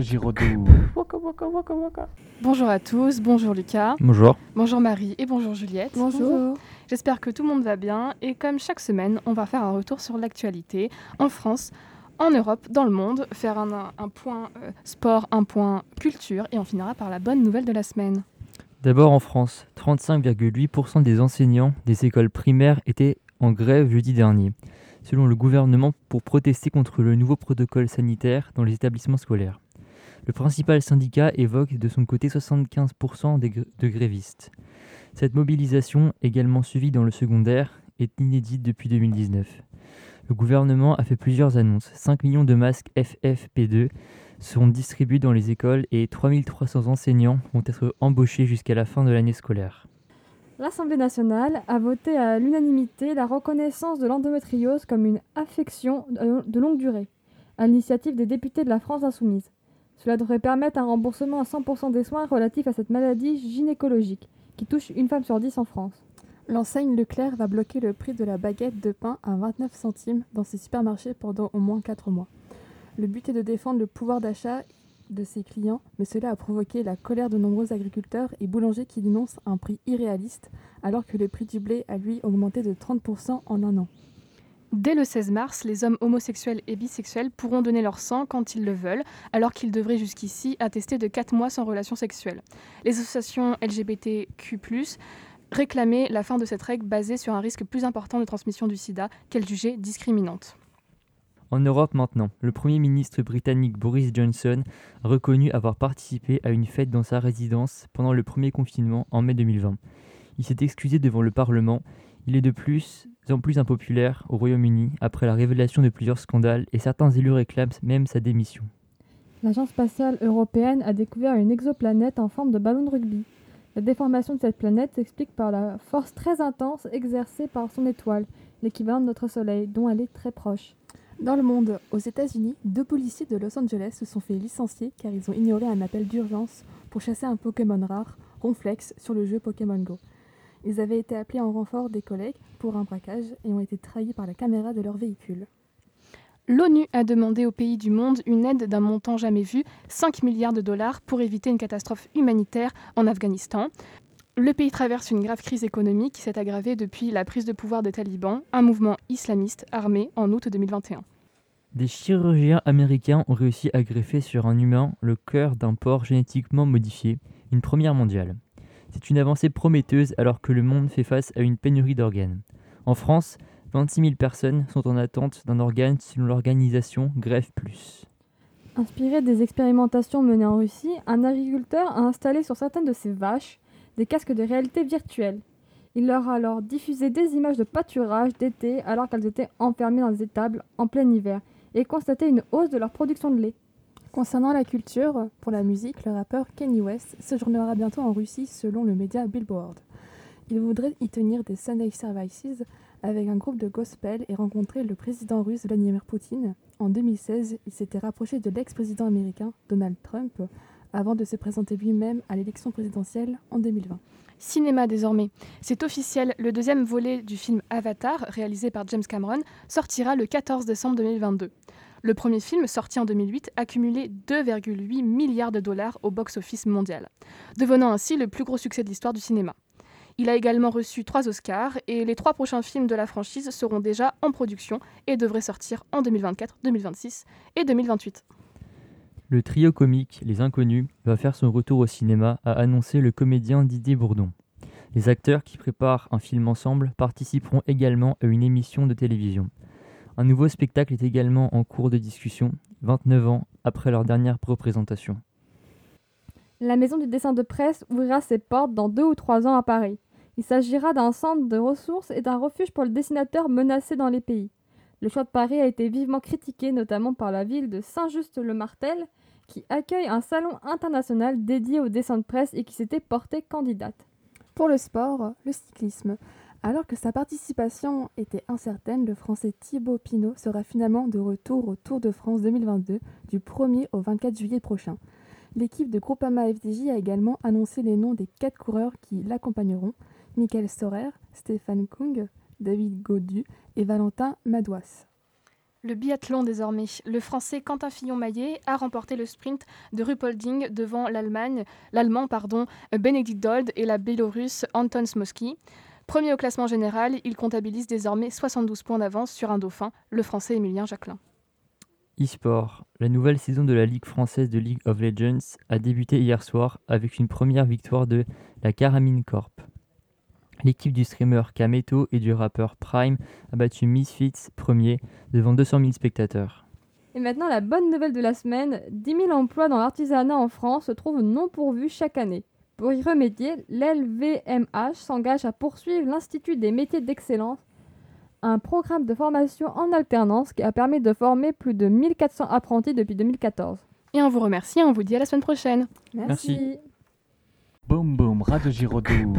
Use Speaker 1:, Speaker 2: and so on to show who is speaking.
Speaker 1: Giraudoux.
Speaker 2: Bonjour à tous, bonjour Lucas.
Speaker 3: Bonjour.
Speaker 2: Bonjour Marie et bonjour Juliette.
Speaker 4: Bonjour.
Speaker 2: J'espère que tout le monde va bien et comme chaque semaine, on va faire un retour sur l'actualité en France, en Europe, dans le monde, faire un, un point euh, sport, un point culture et on finira par la bonne nouvelle de la semaine.
Speaker 3: D'abord en France, 35,8% des enseignants des écoles primaires étaient en grève jeudi dernier, selon le gouvernement pour protester contre le nouveau protocole sanitaire dans les établissements scolaires. Le principal syndicat évoque de son côté 75% des gr- de grévistes. Cette mobilisation, également suivie dans le secondaire, est inédite depuis 2019. Le gouvernement a fait plusieurs annonces. 5 millions de masques FFP2 seront distribués dans les écoles et 3300 enseignants vont être embauchés jusqu'à la fin de l'année scolaire.
Speaker 4: L'Assemblée nationale a voté à l'unanimité la reconnaissance de l'endométriose comme une affection de longue durée, à l'initiative des députés de la France insoumise. Cela devrait permettre un remboursement à 100% des soins relatifs à cette maladie gynécologique, qui touche une femme sur dix en France.
Speaker 5: L'enseigne Leclerc va bloquer le prix de la baguette de pain à 29 centimes dans ses supermarchés pendant au moins 4 mois. Le but est de défendre le pouvoir d'achat de ses clients, mais cela a provoqué la colère de nombreux agriculteurs et boulangers qui dénoncent un prix irréaliste, alors que le prix du blé a lui augmenté de 30% en un an.
Speaker 2: Dès le 16 mars, les hommes homosexuels et bisexuels pourront donner leur sang quand ils le veulent, alors qu'ils devraient jusqu'ici attester de 4 mois sans relation sexuelle. Les associations LGBTQ+, réclamaient la fin de cette règle basée sur un risque plus important de transmission du sida qu'elles jugeaient discriminante.
Speaker 3: En Europe maintenant, le Premier ministre britannique Boris Johnson a reconnu avoir participé à une fête dans sa résidence pendant le premier confinement en mai 2020. Il s'est excusé devant le Parlement. Il est de plus en plus impopulaire au Royaume-Uni après la révélation de plusieurs scandales et certains élus réclament même sa démission.
Speaker 4: L'Agence spatiale européenne a découvert une exoplanète en forme de ballon de rugby. La déformation de cette planète s'explique par la force très intense exercée par son étoile, l'équivalent de notre Soleil, dont elle est très proche.
Speaker 5: Dans le monde, aux États-Unis, deux policiers de Los Angeles se sont fait licencier car ils ont ignoré un appel d'urgence pour chasser un Pokémon rare, Ronflex, sur le jeu Pokémon Go. Ils avaient été appelés en renfort des collègues pour un braquage et ont été trahis par la caméra de leur véhicule.
Speaker 2: L'ONU a demandé aux pays du monde une aide d'un montant jamais vu, 5 milliards de dollars, pour éviter une catastrophe humanitaire en Afghanistan. Le pays traverse une grave crise économique qui s'est aggravée depuis la prise de pouvoir des talibans, un mouvement islamiste armé en août 2021.
Speaker 3: Des chirurgiens américains ont réussi à greffer sur un humain le cœur d'un porc génétiquement modifié, une première mondiale. C'est une avancée prometteuse alors que le monde fait face à une pénurie d'organes. En France, 26 000 personnes sont en attente d'un organe selon l'organisation Greffe Plus.
Speaker 4: Inspiré des expérimentations menées en Russie, un agriculteur a installé sur certaines de ses vaches des casques de réalité virtuelle. Il leur a alors diffusé des images de pâturage d'été alors qu'elles étaient enfermées dans des étables en plein hiver et constaté une hausse de leur production de lait.
Speaker 5: Concernant la culture, pour la musique, le rappeur Kanye West séjournera bientôt en Russie selon le média Billboard. Il voudrait y tenir des Sunday Services avec un groupe de gospel et rencontrer le président russe Vladimir Poutine. En 2016, il s'était rapproché de l'ex-président américain Donald Trump avant de se présenter lui-même à l'élection présidentielle en 2020.
Speaker 2: Cinéma désormais. C'est officiel, le deuxième volet du film Avatar, réalisé par James Cameron, sortira le 14 décembre 2022. Le premier film, sorti en 2008, a cumulé 2,8 milliards de dollars au box-office mondial, devenant ainsi le plus gros succès de l'histoire du cinéma. Il a également reçu trois Oscars et les trois prochains films de la franchise seront déjà en production et devraient sortir en 2024, 2026 et 2028.
Speaker 3: Le trio comique Les Inconnus va faire son retour au cinéma, a annoncé le comédien Didier Bourdon. Les acteurs qui préparent un film ensemble participeront également à une émission de télévision. Un nouveau spectacle est également en cours de discussion, 29 ans après leur dernière représentation.
Speaker 4: La maison du dessin de presse ouvrira ses portes dans deux ou trois ans à Paris. Il s'agira d'un centre de ressources et d'un refuge pour le dessinateur menacé dans les pays. Le choix de Paris a été vivement critiqué, notamment par la ville de Saint-Just-le-Martel, qui accueille un salon international dédié au dessin de presse et qui s'était portée candidate.
Speaker 5: Pour le sport, le cyclisme. Alors que sa participation était incertaine, le Français Thibaut Pinot sera finalement de retour au Tour de France 2022 du 1er au 24 juillet prochain. L'équipe de Groupama FDJ a également annoncé les noms des quatre coureurs qui l'accompagneront Michael Storer, Stéphane Kung, David Godu et Valentin Madouas.
Speaker 2: Le biathlon désormais. Le Français Quentin Fillon-Maillet a remporté le sprint de Rupolding devant l'Allemand pardon, Benedikt Dold et la Biélorusse Anton Smoski. Premier au classement général, il comptabilise désormais 72 points d'avance sur un dauphin, le Français Émilien Jacquelin.
Speaker 3: E-sport. La nouvelle saison de la Ligue française de League of Legends a débuté hier soir avec une première victoire de la Caramine Corp. L'équipe du streamer Kameto et du rappeur Prime a battu Misfits premier devant 200 000 spectateurs.
Speaker 4: Et maintenant, la bonne nouvelle de la semaine 10 000 emplois dans l'artisanat en France se trouvent non pourvus chaque année. Pour y remédier, l'LVMH s'engage à poursuivre l'Institut des métiers d'excellence, un programme de formation en alternance qui a permis de former plus de 1400 apprentis depuis 2014.
Speaker 2: Et on vous remercie et on vous dit à la semaine prochaine.
Speaker 3: Merci.
Speaker 1: Boum boum, Radio Giraudoux.